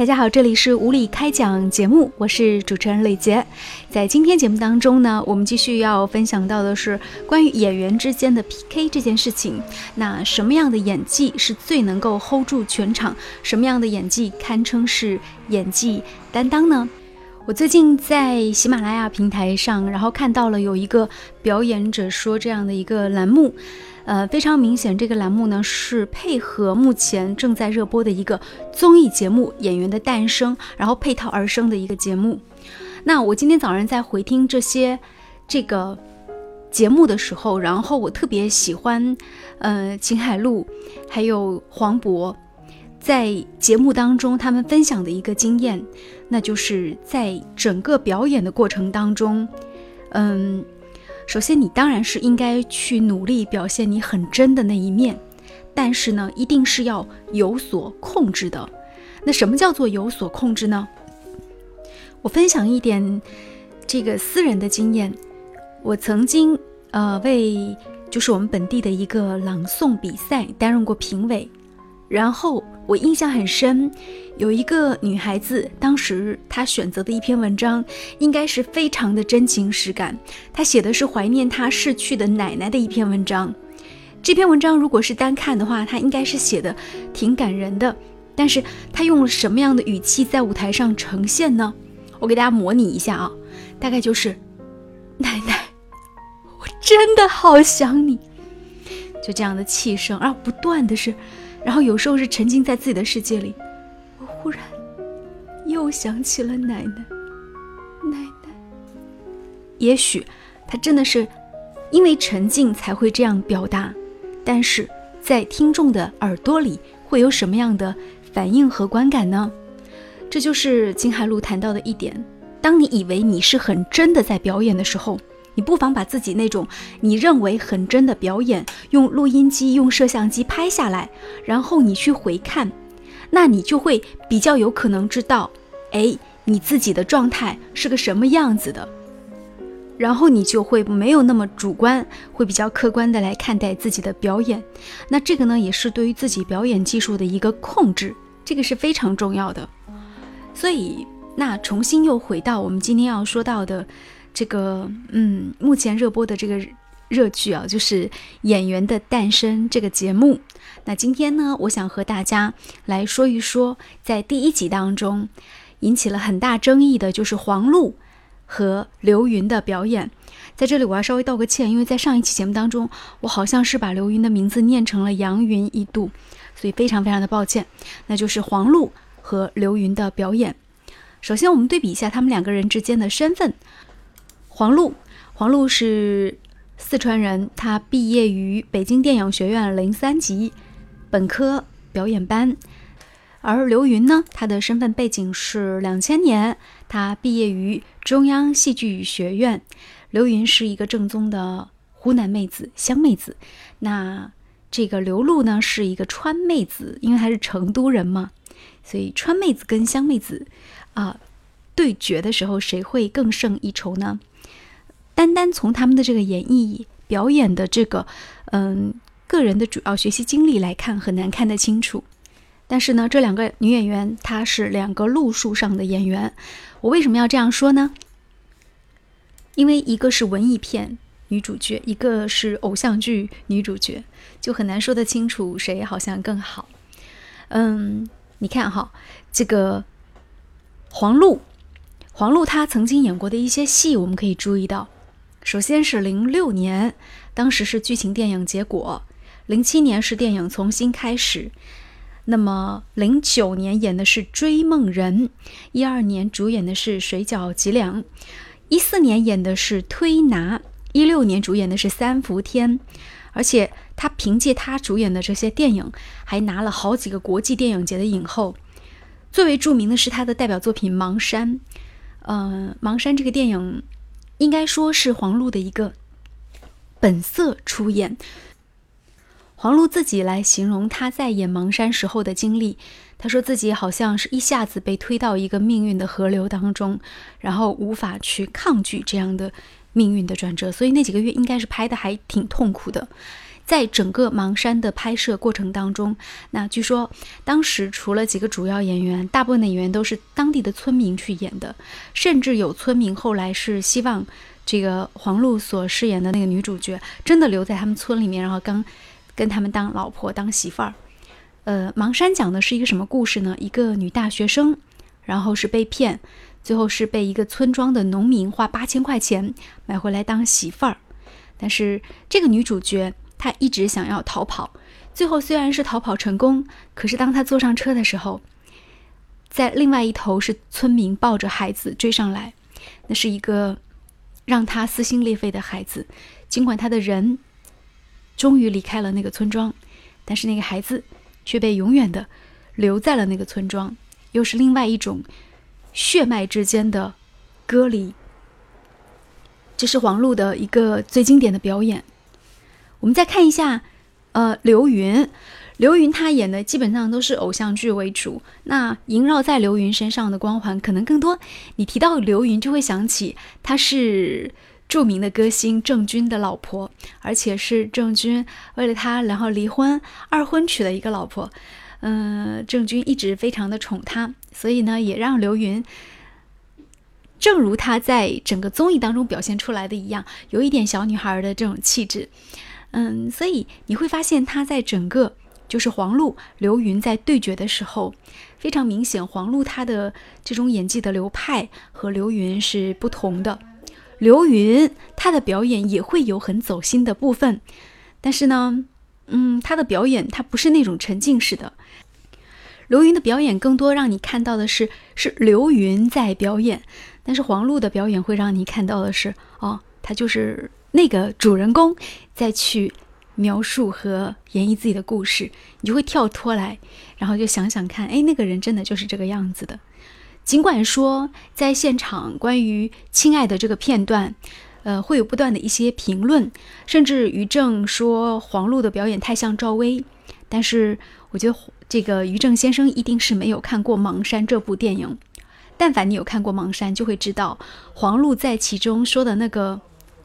大家好，这里是无理开讲节目，我是主持人李杰。在今天节目当中呢，我们继续要分享到的是关于演员之间的 PK 这件事情。那什么样的演技是最能够 hold 住全场？什么样的演技堪称是演技担当呢？我最近在喜马拉雅平台上，然后看到了有一个表演者说这样的一个栏目。呃，非常明显，这个栏目呢是配合目前正在热播的一个综艺节目《演员的诞生》，然后配套而生的一个节目。那我今天早上在回听这些这个节目的时候，然后我特别喜欢，呃，秦海璐还有黄渤在节目当中他们分享的一个经验，那就是在整个表演的过程当中，嗯。首先，你当然是应该去努力表现你很真的那一面，但是呢，一定是要有所控制的。那什么叫做有所控制呢？我分享一点这个私人的经验，我曾经呃为就是我们本地的一个朗诵比赛担任过评委。然后我印象很深，有一个女孩子，当时她选择的一篇文章，应该是非常的真情实感。她写的是怀念她逝去的奶奶的一篇文章。这篇文章如果是单看的话，她应该是写的挺感人的。但是她用了什么样的语气在舞台上呈现呢？我给大家模拟一下啊，大概就是：“奶奶，我真的好想你。”就这样的气声，而不断的是。然后有时候是沉浸在自己的世界里，我忽然又想起了奶奶，奶奶。也许他真的是因为沉浸才会这样表达，但是在听众的耳朵里会有什么样的反应和观感呢？这就是金海璐谈到的一点：当你以为你是很真的在表演的时候。你不妨把自己那种你认为很真的表演，用录音机、用摄像机拍下来，然后你去回看，那你就会比较有可能知道，哎，你自己的状态是个什么样子的，然后你就会没有那么主观，会比较客观的来看待自己的表演。那这个呢，也是对于自己表演技术的一个控制，这个是非常重要的。所以，那重新又回到我们今天要说到的。这个嗯，目前热播的这个热剧啊，就是《演员的诞生》这个节目。那今天呢，我想和大家来说一说，在第一集当中引起了很大争议的，就是黄璐和刘云的表演。在这里，我要稍微道个歉，因为在上一期节目当中，我好像是把刘云的名字念成了杨云一度，所以非常非常的抱歉。那就是黄璐和刘云的表演。首先，我们对比一下他们两个人之间的身份。黄璐，黄璐是四川人，他毕业于北京电影学院零三级本科表演班。而刘云呢，他的身份背景是两千年，他毕业于中央戏剧学院。刘云是一个正宗的湖南妹子，湘妹子。那这个刘璐呢，是一个川妹子，因为她是成都人嘛，所以川妹子跟湘妹子啊对决的时候，谁会更胜一筹呢？单单从他们的这个演绎表演的这个，嗯，个人的主要学习经历来看，很难看得清楚。但是呢，这两个女演员她是两个路数上的演员。我为什么要这样说呢？因为一个是文艺片女主角，一个是偶像剧女主角，就很难说得清楚谁好像更好。嗯，你看哈，这个黄璐，黄璐她曾经演过的一些戏，我们可以注意到。首先是零六年，当时是剧情电影结果；零七年是电影重新开始。那么零九年演的是《追梦人》，一二年主演的是《水饺脊梁》，一四年演的是《推拿》，一六年主演的是《三伏天》。而且他凭借他主演的这些电影，还拿了好几个国际电影节的影后。最为著名的是他的代表作品《盲山》。嗯，《盲山》这个电影。应该说是黄璐的一个本色出演。黄璐自己来形容他在演《盲山》时候的经历，他说自己好像是一下子被推到一个命运的河流当中，然后无法去抗拒这样的命运的转折，所以那几个月应该是拍的还挺痛苦的。在整个盲山的拍摄过程当中，那据说当时除了几个主要演员，大部分的演员都是当地的村民去演的，甚至有村民后来是希望这个黄璐所饰演的那个女主角真的留在他们村里面，然后刚跟他们当老婆当媳妇儿。呃，盲山讲的是一个什么故事呢？一个女大学生，然后是被骗。最后是被一个村庄的农民花八千块钱买回来当媳妇儿，但是这个女主角他一直想要逃跑，最后虽然是逃跑成功，可是当他坐上车的时候，在另外一头是村民抱着孩子追上来，那是一个让他撕心裂肺的孩子。尽管他的人终于离开了那个村庄，但是那个孩子却被永远的留在了那个村庄，又是另外一种。血脉之间的割离，这是黄璐的一个最经典的表演。我们再看一下，呃，刘云，刘云他演的基本上都是偶像剧为主。那萦绕在刘云身上的光环可能更多。你提到刘云，就会想起她是著名的歌星郑钧的老婆，而且是郑钧为了她然后离婚二婚娶了一个老婆。嗯，郑钧一直非常的宠她，所以呢，也让刘云，正如她在整个综艺当中表现出来的一样，有一点小女孩的这种气质。嗯，所以你会发现他在整个就是黄璐、刘云在对决的时候，非常明显，黄璐她的这种演技的流派和刘云是不同的。刘云她的表演也会有很走心的部分，但是呢。嗯，他的表演他不是那种沉浸式的。刘云的表演更多让你看到的是是刘云在表演，但是黄璐的表演会让你看到的是哦，他就是那个主人公再去描述和演绎自己的故事，你就会跳脱来，然后就想想看，哎，那个人真的就是这个样子的。尽管说在现场关于亲爱的这个片段。呃，会有不断的一些评论，甚至于正说黄璐的表演太像赵薇，但是我觉得这个于正先生一定是没有看过《盲山》这部电影。但凡你有看过《盲山》，就会知道黄璐在其中说的那个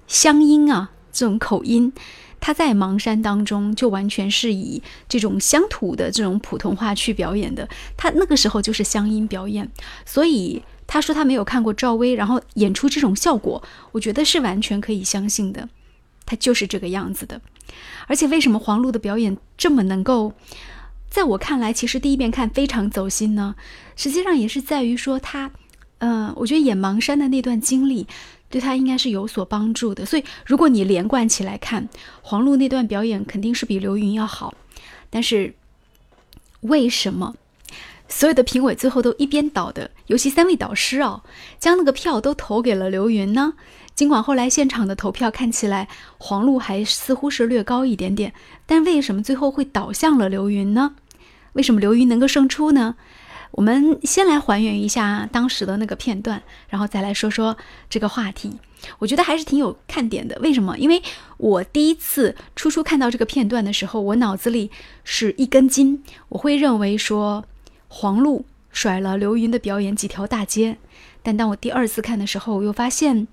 乡音啊，这种口音，他在《芒山》当中就完全是以这种乡土的这种普通话去表演的，他那个时候就是乡音表演，所以。他说他没有看过赵薇，然后演出这种效果，我觉得是完全可以相信的。他就是这个样子的。而且为什么黄璐的表演这么能够，在我看来，其实第一遍看非常走心呢？实际上也是在于说他，嗯，我觉得演盲山的那段经历对他应该是有所帮助的。所以如果你连贯起来看，黄璐那段表演肯定是比刘云要好。但是为什么？所有的评委最后都一边倒的，尤其三位导师哦，将那个票都投给了刘云呢。尽管后来现场的投票看起来黄璐还似乎是略高一点点，但为什么最后会倒向了刘云呢？为什么刘云能够胜出呢？我们先来还原一下当时的那个片段，然后再来说说这个话题。我觉得还是挺有看点的。为什么？因为我第一次初初看到这个片段的时候，我脑子里是一根筋，我会认为说。黄璐甩了刘云的表演几条大街，但当我第二次看的时候，我又发现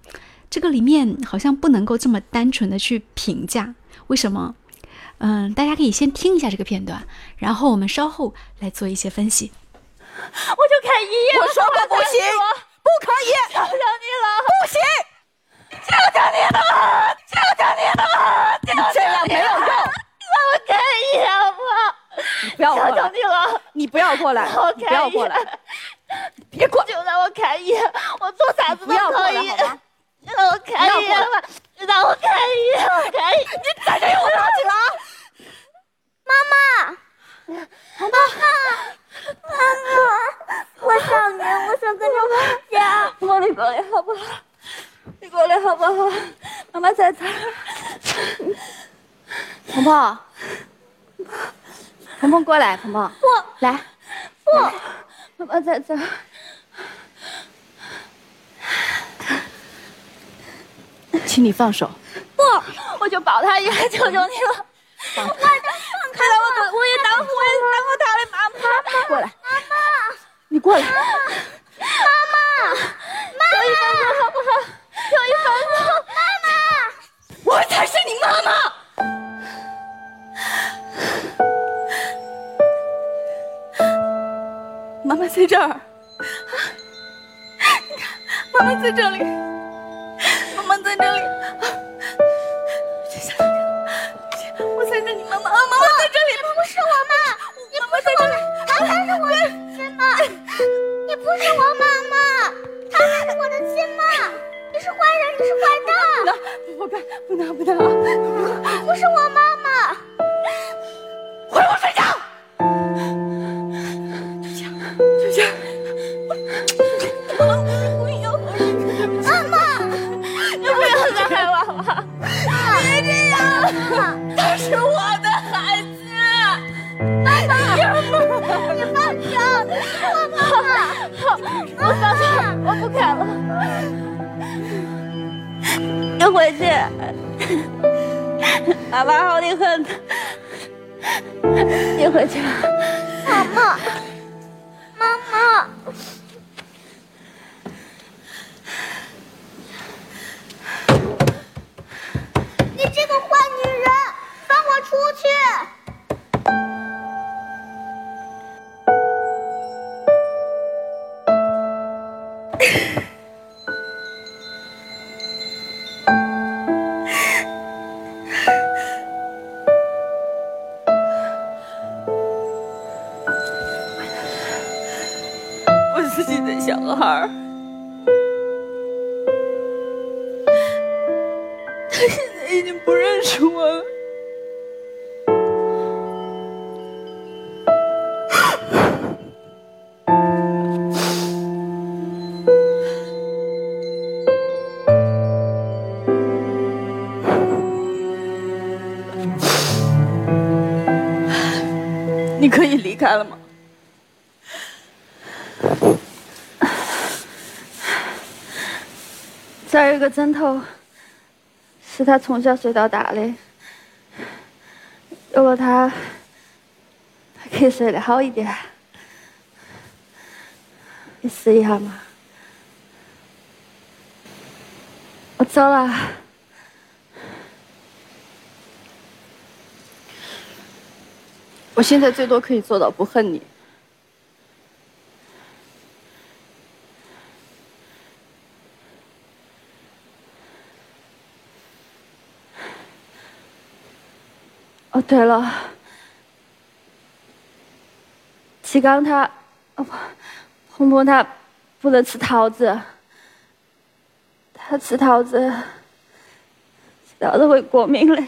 这个里面好像不能够这么单纯的去评价。为什么？嗯，大家可以先听一下这个片段，然后我们稍后来做一些分析。我就看一眼，我说过不行，不可以，求求你了，不行，求求你了，求求你了，你这样没有用，让我看一眼吧。不要过来！求求你了，你不要过来！不要过来！别过！就让我看一眼，我做啥子都可以。让我看一眼吧，让我看一眼，我看一眼。你再这样，我报警了！妈妈，妈妈，妈妈，我想你，我想跟着回家。我你过来好不好？你过来好不好？妈妈在这儿。鹏鹏。鹏鹏过来，鹏鹏，不来，不，妈妈在这儿，请你放手。不，我就抱他一下，求求你了。坏蛋！放开！我我也当我也当过他的妈妈。过来，妈妈，你过来。妈妈，妈妈，妈妈放过好不好？可以放过。妈妈，我才是你妈妈。妈妈在这儿，你看，妈妈在这里。才是我的亲妈，你不是我妈妈，她才是我的亲妈，你是坏人，你是坏蛋，不能，不能，不能。啊，不是我妈回去，爸 爸好的很。你回去吧，妈妈，自己的小孩，他现在已经不认识我了。个枕头，是他从小睡到大的，有了它，他可以睡得好一点。你试一下嘛。我走了。我现在最多可以做到不恨你。对了，齐刚他，哦不，红红他不能吃桃子，他吃桃子，吃桃子会过敏的。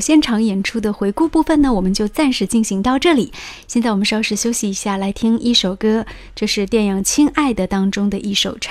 现场演出的回顾部分呢，我们就暂时进行到这里。现在我们稍事休息一下，来听一首歌，这是电影《亲爱的》当中的一首唱。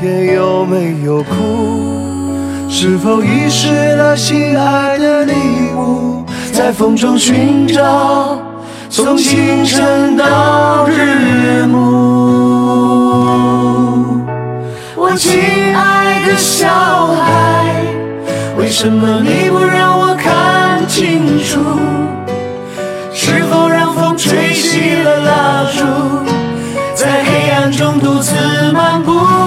天有没有哭？是否遗失了心爱的礼物？在风中寻找，从清晨到日暮。我亲爱的小孩，为什么你不让我看清楚？是否让风吹熄了蜡烛？在黑暗中独自漫步。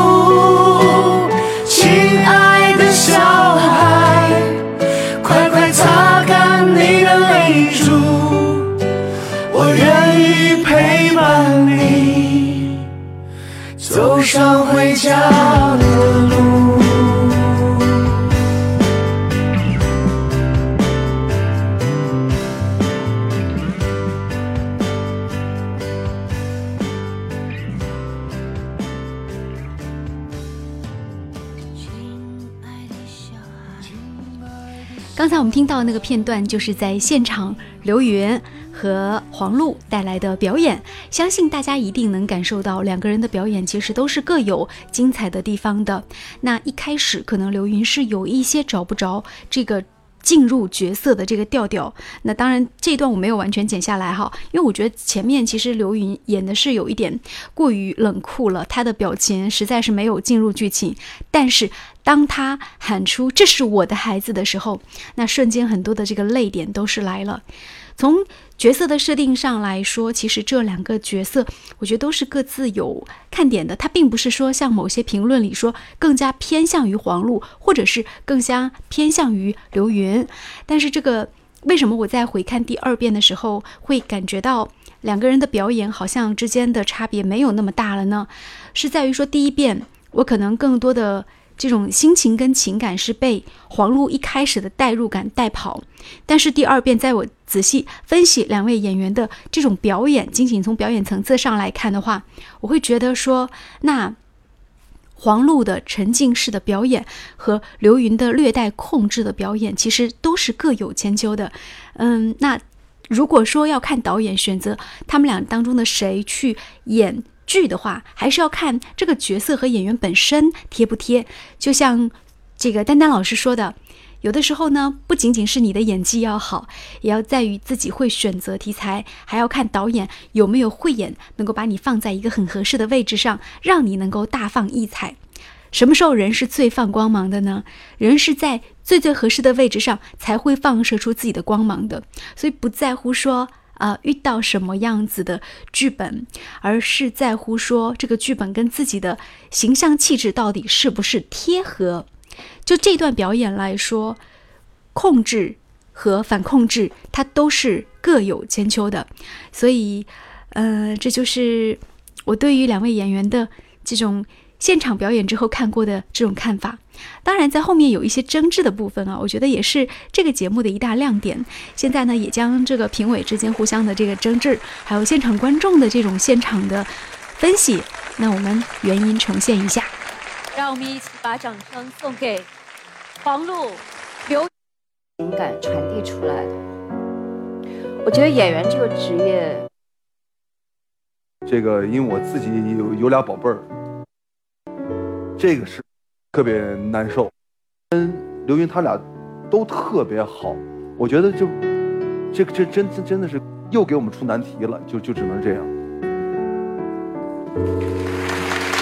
听到那个片段，就是在现场刘云和黄璐带来的表演，相信大家一定能感受到两个人的表演其实都是各有精彩的地方的。那一开始可能刘云是有一些找不着这个。进入角色的这个调调，那当然这一段我没有完全剪下来哈，因为我觉得前面其实刘云演的是有一点过于冷酷了，他的表情实在是没有进入剧情。但是当他喊出“这是我的孩子”的时候，那瞬间很多的这个泪点都是来了。从角色的设定上来说，其实这两个角色，我觉得都是各自有看点的。它并不是说像某些评论里说更加偏向于黄璐，或者是更加偏向于刘云。但是这个为什么我在回看第二遍的时候，会感觉到两个人的表演好像之间的差别没有那么大了呢？是在于说第一遍我可能更多的。这种心情跟情感是被黄璐一开始的代入感带跑，但是第二遍在我仔细分析两位演员的这种表演，仅仅从表演层次上来看的话，我会觉得说，那黄璐的沉浸式的表演和刘云的略带控制的表演，其实都是各有千秋的。嗯，那如果说要看导演选择他们俩当中的谁去演。剧的话，还是要看这个角色和演员本身贴不贴。就像这个丹丹老师说的，有的时候呢，不仅仅是你的演技要好，也要在于自己会选择题材，还要看导演有没有慧眼，能够把你放在一个很合适的位置上，让你能够大放异彩。什么时候人是最放光芒的呢？人是在最最合适的位置上才会放射出自己的光芒的。所以不在乎说。啊，遇到什么样子的剧本，而是在乎说这个剧本跟自己的形象气质到底是不是贴合。就这段表演来说，控制和反控制，它都是各有千秋的。所以，呃，这就是我对于两位演员的这种。现场表演之后看过的这种看法，当然在后面有一些争执的部分啊，我觉得也是这个节目的一大亮点。现在呢，也将这个评委之间互相的这个争执，还有现场观众的这种现场的分析，那我们原因呈现一下。让我们一起把掌声送给黄璐、刘，情感传递出来的。我觉得演员这个职业，这个因为我自己有有俩宝贝儿。这个是特别难受，跟刘云他俩都特别好，我觉得就这个这真真的是又给我们出难题了，就就只能这样。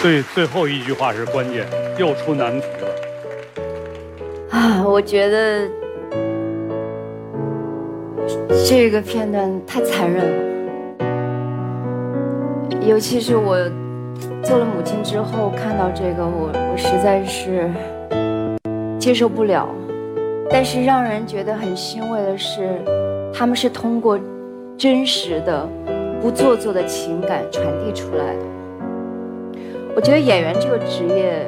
最最后一句话是关键，又出难题了。啊，我觉得这个片段太残忍了，尤其是我。做了母亲之后，看到这个，我我实在是接受不了。但是让人觉得很欣慰的是，他们是通过真实的、不做作的情感传递出来的。我觉得演员这个职业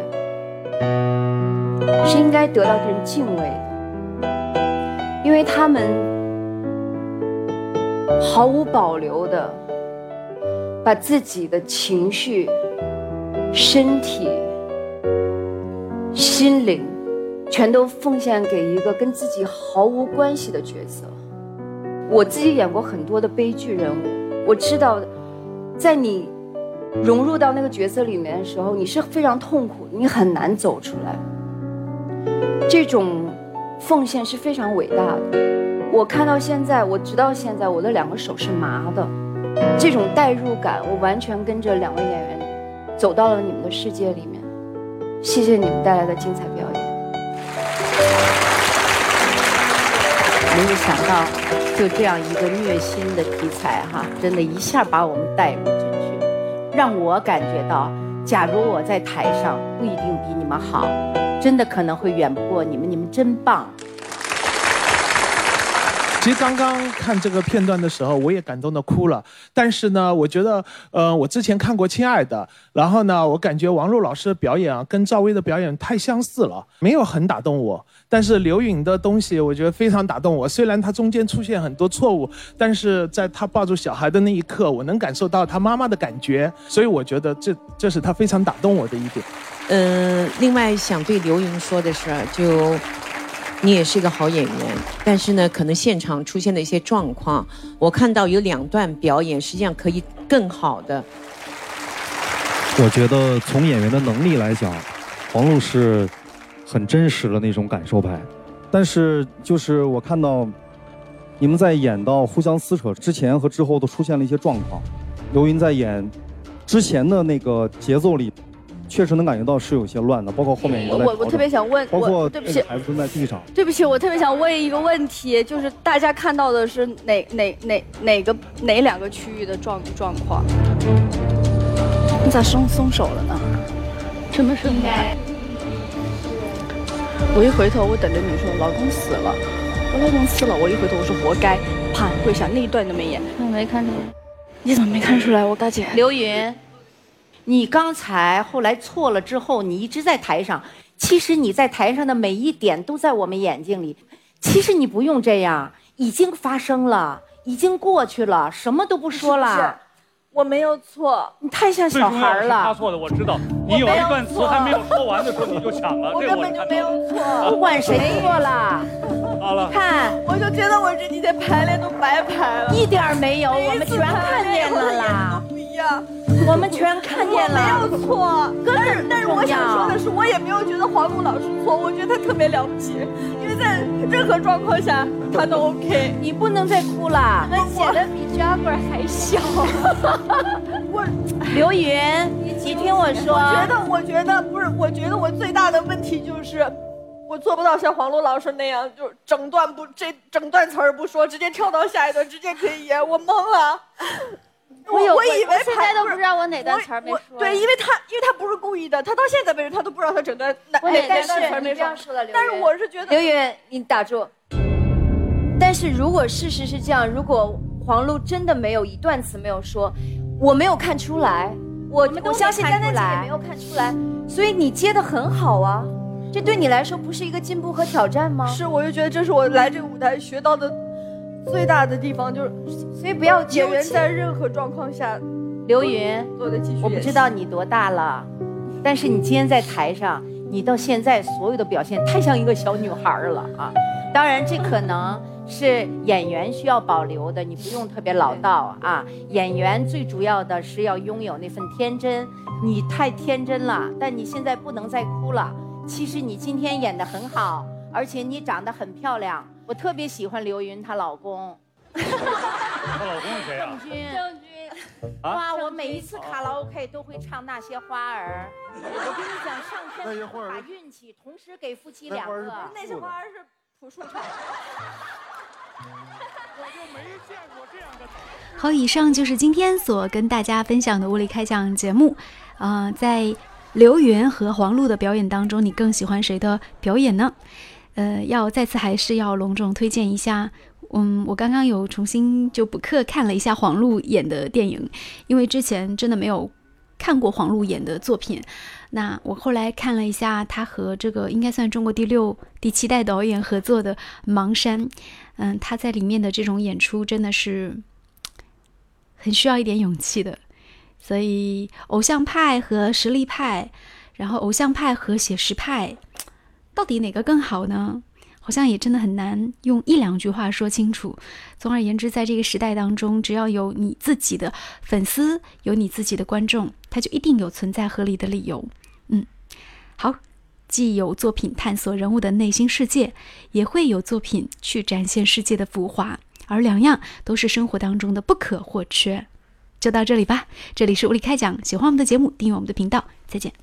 是应该得到人敬畏的，因为他们毫无保留的把自己的情绪、身体、心灵全都奉献给一个跟自己毫无关系的角色。我自己演过很多的悲剧人物，我知道，在你融入到那个角色里面的时候，你是非常痛苦，你很难走出来。这种奉献是非常伟大的。我看到现在，我直到现在，我的两个手是麻的。这种代入感，我完全跟着两位演员走到了你们的世界里面。谢谢你们带来的精彩表演。没有想到，就这样一个虐心的题材哈，真的一下把我们带入进去，让我感觉到，假如我在台上不一定比你们好，真的可能会远不过你们，你们真棒。其实刚刚看这个片段的时候，我也感动的哭了。但是呢，我觉得，呃，我之前看过《亲爱的》，然后呢，我感觉王璐老师的表演啊，跟赵薇的表演太相似了，没有很打动我。但是刘允的东西，我觉得非常打动我。虽然他中间出现很多错误，但是在他抱住小孩的那一刻，我能感受到他妈妈的感觉。所以我觉得这这是他非常打动我的一点。嗯，另外想对刘云说的是，就你也是一个好演员，但是呢，可能现场出现的一些状况，我看到有两段表演，实际上可以更好的。我觉得从演员的能力来讲，黄璐是很真实的那种感受派，但是就是我看到你们在演到互相撕扯之前和之后都出现了一些状况，刘云在演之前的那个节奏里，确实能感觉到是有些乱的，包括后面也在我我特别想问，包括我对不起，孩子蹲在地上，对不起，我特别想问一个问题，就是大家看到的是哪哪哪哪个哪两个区域的状状况？你咋松松手了呢？什么声音？我一回头，我等着你说老公死了，我老公死了，我一回头我说活该，啪跪下，那一段都没演。我没看出来。你怎么没看出来？我大姐。刘云，你刚才后来错了之后，你一直在台上，其实你在台上的每一点都在我们眼睛里。其实你不用这样，已经发生了，已经过去了，什么都不说了。我没有错，你太像小孩是他了。错的，我知道。你有一段词还没有说完的时候，你就抢了，我根本就没有。错不管谁错了，好了，看我就觉得我这几天排练都白排了，一点没有，我们全看见了啦。不一样。我们全看见了。我没有错，根但是但是我想说的。是，我也没有觉得黄璐老师错，我觉得他特别了不起，因为在任何状况下他都 OK。你不能再哭了。们显得比 Jagger 还小。我刘云，你听我说。我觉得，我觉得不是，我觉得我最大的问题就是，我做不到像黄璐老师那样，就是整段不这整段词儿不说，直接跳到下一段，直接可以演，我懵了。我有我以为我现在都不知道我哪段词儿没说。对，因为他因为他不是故意的，他到现在为止他都不知道他整段哪哪哪段词儿没说但是我是觉得刘云，你打住。但是如果事实是这样，如果黄璐真的没有一段词没有说，我没有看出来，我们都我相信丹丹姐也没有看出来，所以你接的很好啊，这对你来说不是一个进步和挑战吗？是，我就觉得这是我来这个舞台学到的最大的地方，就是所以不要演员在任何状况下刘云，做的继续我不知道你多大了，但是你今天在台上，你到现在所有的表现太像一个小女孩儿了啊！当然，这可能是演员需要保留的，你不用特别老道啊。演员最主要的是要拥有那份天真，你太天真了，但你现在不能再哭了。其实你今天演的很好，而且你长得很漂亮，我特别喜欢刘云她老公。她老公是谁啊？郑钧。郑钧，啊哇，我每一次卡拉 OK 都会唱那些花儿。我跟你讲，上天是把运气同时给夫妻两个。那些花儿是朴树唱的。我就没见过这样的。好，以上就是今天所跟大家分享的物理开讲节目。啊、在刘云和黄璐的表演当中，你更喜欢谁的表演呢？呃，要再次还是要隆重推荐一下嗯，我刚刚有重新就补课看了一下黄璐演的电影，因为之前真的没有看过黄璐演的作品。那我后来看了一下他和这个应该算中国第六、第七代导演合作的芒山，嗯，他在里面的这种演出真的是很需要一点勇气的。所以，偶像派和实力派，然后偶像派和写实派，到底哪个更好呢？好像也真的很难用一两句话说清楚。总而言之，在这个时代当中，只要有你自己的粉丝，有你自己的观众，他就一定有存在合理的理由。嗯，好，既有作品探索人物的内心世界，也会有作品去展现世界的浮华，而两样都是生活当中的不可或缺。就到这里吧，这里是物理开讲，喜欢我们的节目，订阅我们的频道，再见。